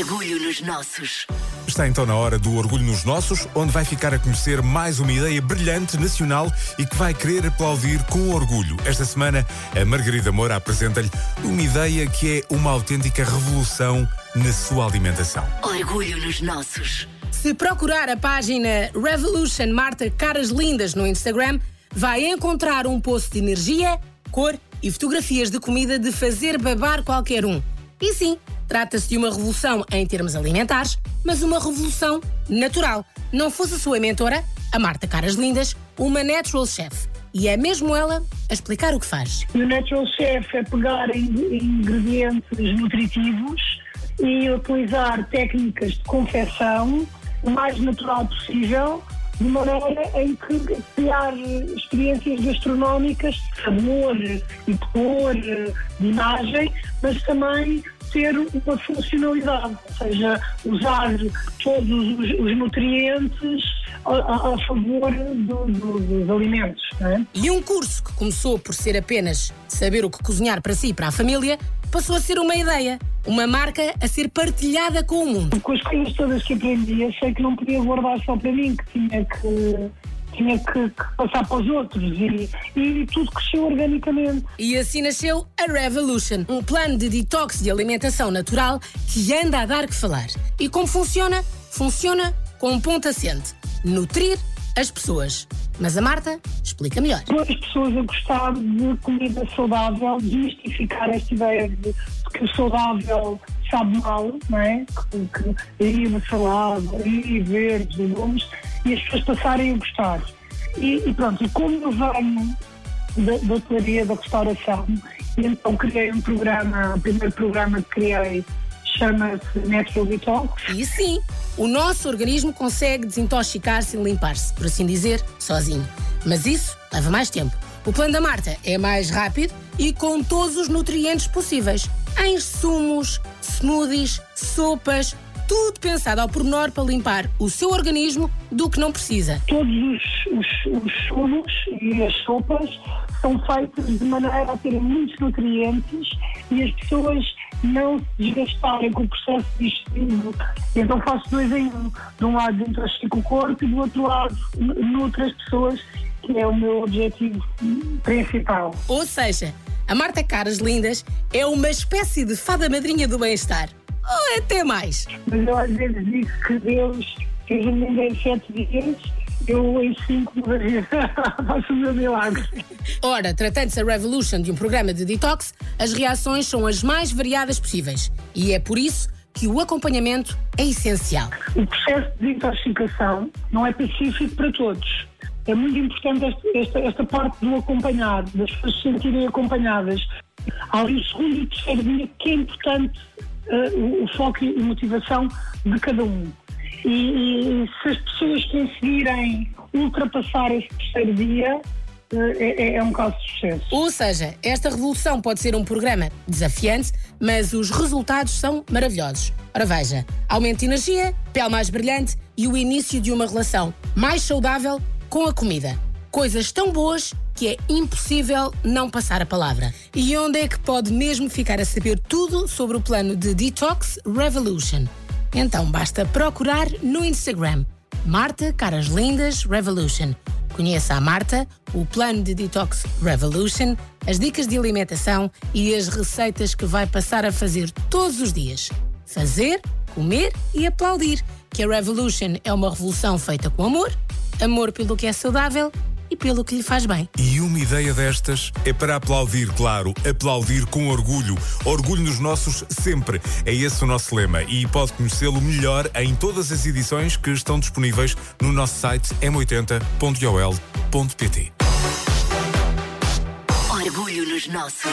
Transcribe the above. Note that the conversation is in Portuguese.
Orgulho nos nossos. Está então na hora do Orgulho nos Nossos, onde vai ficar a conhecer mais uma ideia brilhante nacional e que vai querer aplaudir com orgulho. Esta semana, a Margarida Moura apresenta-lhe uma ideia que é uma autêntica revolução na sua alimentação. Orgulho nos nossos. Se procurar a página Revolution Marta Caras Lindas no Instagram, vai encontrar um post de energia, cor e fotografias de comida de fazer babar qualquer um. E sim, trata-se de uma revolução em termos alimentares, mas uma revolução natural. Não fosse a sua mentora, a Marta Caras Lindas, uma natural chef. E é mesmo ela a explicar o que faz. O Natural Chef é pegar ingredientes nutritivos e utilizar técnicas de confecção o mais natural possível, de maneira em que criar experiências gastronómicas de sabor e de cor, de imagem, mas também ter uma funcionalidade, ou seja, usar todos os, os nutrientes a, a- a favor do- do- dos alimentos. É? E um curso que começou por ser apenas saber o que cozinhar para si e para a família, passou a ser uma ideia, uma marca a ser partilhada com o mundo. Com as coisas todas que aprendi, achei que não podia guardar só para mim, que tinha que, tinha que, que passar para os outros e, e tudo cresceu organicamente. E assim nasceu a Revolution, um plano de detox de alimentação natural que anda a dar que falar. E como funciona? Funciona com um ponto assente: nutrir as pessoas. Mas a Marta explica melhor. As pessoas a gostar de comida saudável, desmistificar esta ideia de, que o saudável sabe mal, não é? Que, que uma salada, aí verdes, legumes, e as pessoas passarem a gostar. E, e pronto, e como eu venho da, da hotelaria, da restauração, então criei um programa, o primeiro programa que criei chama-se Natural Detox, E sim, o nosso organismo consegue desintoxicar-se e limpar-se, por assim dizer, sozinho. Mas isso leva mais tempo. O plano da Marta é mais rápido e com todos os nutrientes possíveis. Em sumos, smoothies, sopas, tudo pensado ao pormenor para limpar o seu organismo do que não precisa. todos os, os, os sumos e as sopas são feitos de maneira a terem muitos nutrientes e as pessoas não se desgastarem com o processo digestivo. Então faço dois em um. De um lado desintoxico o corpo e do outro lado nutro as pessoas, que é o meu objetivo principal. Ou seja, a Marta Caras Lindas é uma espécie de fada madrinha do bem-estar. Ou até mais. Mas eu às vezes digo que Deus fez o mundo em sete dias, eu em cinco faço o meu milagre. Ora, tratando-se a Revolution de um programa de detox, as reações são as mais variadas possíveis. E é por isso que o acompanhamento é essencial. O processo de desintoxicação não é pacífico para todos. É muito importante esta, esta, esta parte do acompanhar, das pessoas se sentirem acompanhadas. Há ali o segundo e terceiro dia que é importante eh, o, foco e motivação de cada um. E, e se as pessoas conseguirem ultrapassar esse terceiro dia, eh, é, é um caso de sucesso. Ou seja, esta revolução pode ser um programa desafiante, mas os resultados são maravilhosos. Ora veja, aumento de energia, pele mais brilhante e o início de uma relação mais saudável com a comida. Coisas tão boas que é impossível não passar a palavra. E onde é que pode mesmo ficar a saber tudo sobre o plano de Detox Revolution? Então basta procurar no Instagram Marta Caras Lindas Revolution. Conheça a Marta, o plano de Detox Revolution, as dicas de alimentação e as receitas que vai passar a fazer todos os dias. Fazer, comer e aplaudir. Que a Revolution é uma revolução feita com amor, amor pelo que é saudável e pelo que lhe faz bem. E uma ideia destas é para aplaudir, claro, aplaudir com orgulho. Orgulho nos nossos sempre. É esse o nosso lema e pode conhecê-lo melhor em todas as edições que estão disponíveis no nosso site m80.ol.pt. Orgulho nos nossos.